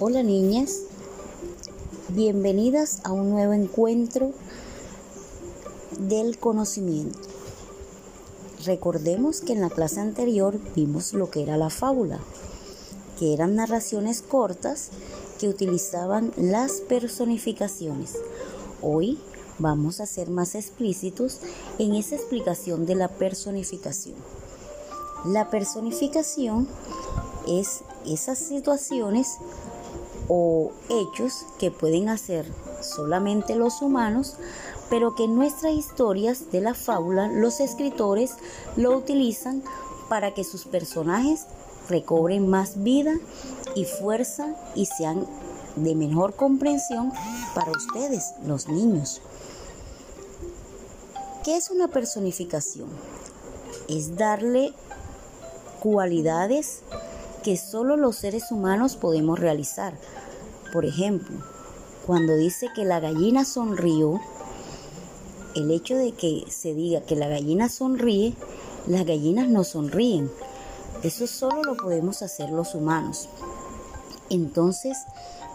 Hola niñas, bienvenidas a un nuevo encuentro del conocimiento. Recordemos que en la clase anterior vimos lo que era la fábula, que eran narraciones cortas que utilizaban las personificaciones. Hoy vamos a ser más explícitos en esa explicación de la personificación. La personificación es esas situaciones o hechos que pueden hacer solamente los humanos, pero que en nuestras historias de la fábula los escritores lo utilizan para que sus personajes recobren más vida y fuerza y sean de mejor comprensión para ustedes, los niños. ¿Qué es una personificación? Es darle cualidades que solo los seres humanos podemos realizar. Por ejemplo, cuando dice que la gallina sonrió, el hecho de que se diga que la gallina sonríe, las gallinas no sonríen. Eso solo lo podemos hacer los humanos. Entonces,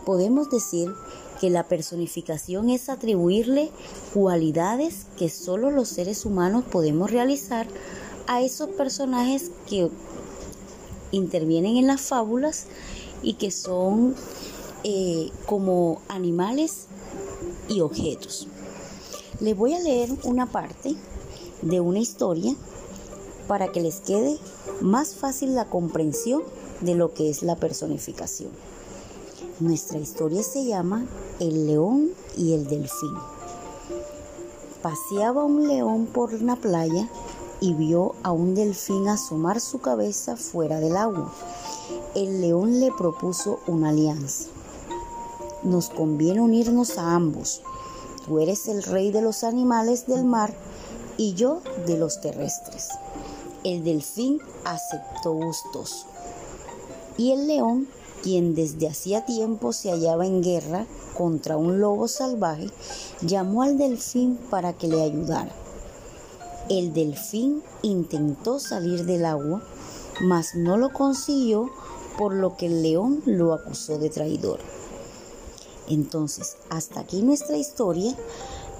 podemos decir que la personificación es atribuirle cualidades que solo los seres humanos podemos realizar a esos personajes que intervienen en las fábulas y que son eh, como animales y objetos. Les voy a leer una parte de una historia para que les quede más fácil la comprensión de lo que es la personificación. Nuestra historia se llama El león y el delfín. Paseaba un león por una playa y vio a un delfín asomar su cabeza fuera del agua. El león le propuso una alianza. Nos conviene unirnos a ambos. Tú eres el rey de los animales del mar y yo de los terrestres. El delfín aceptó gustoso. Y el león, quien desde hacía tiempo se hallaba en guerra contra un lobo salvaje, llamó al delfín para que le ayudara. El delfín intentó salir del agua, mas no lo consiguió, por lo que el león lo acusó de traidor. Entonces, hasta aquí nuestra historia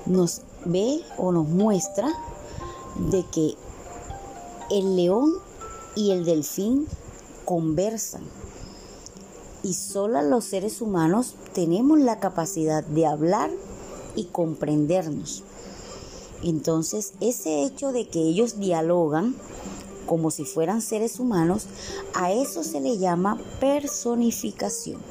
nos ve o nos muestra de que el león y el delfín conversan y solo los seres humanos tenemos la capacidad de hablar y comprendernos. Entonces, ese hecho de que ellos dialogan como si fueran seres humanos, a eso se le llama personificación.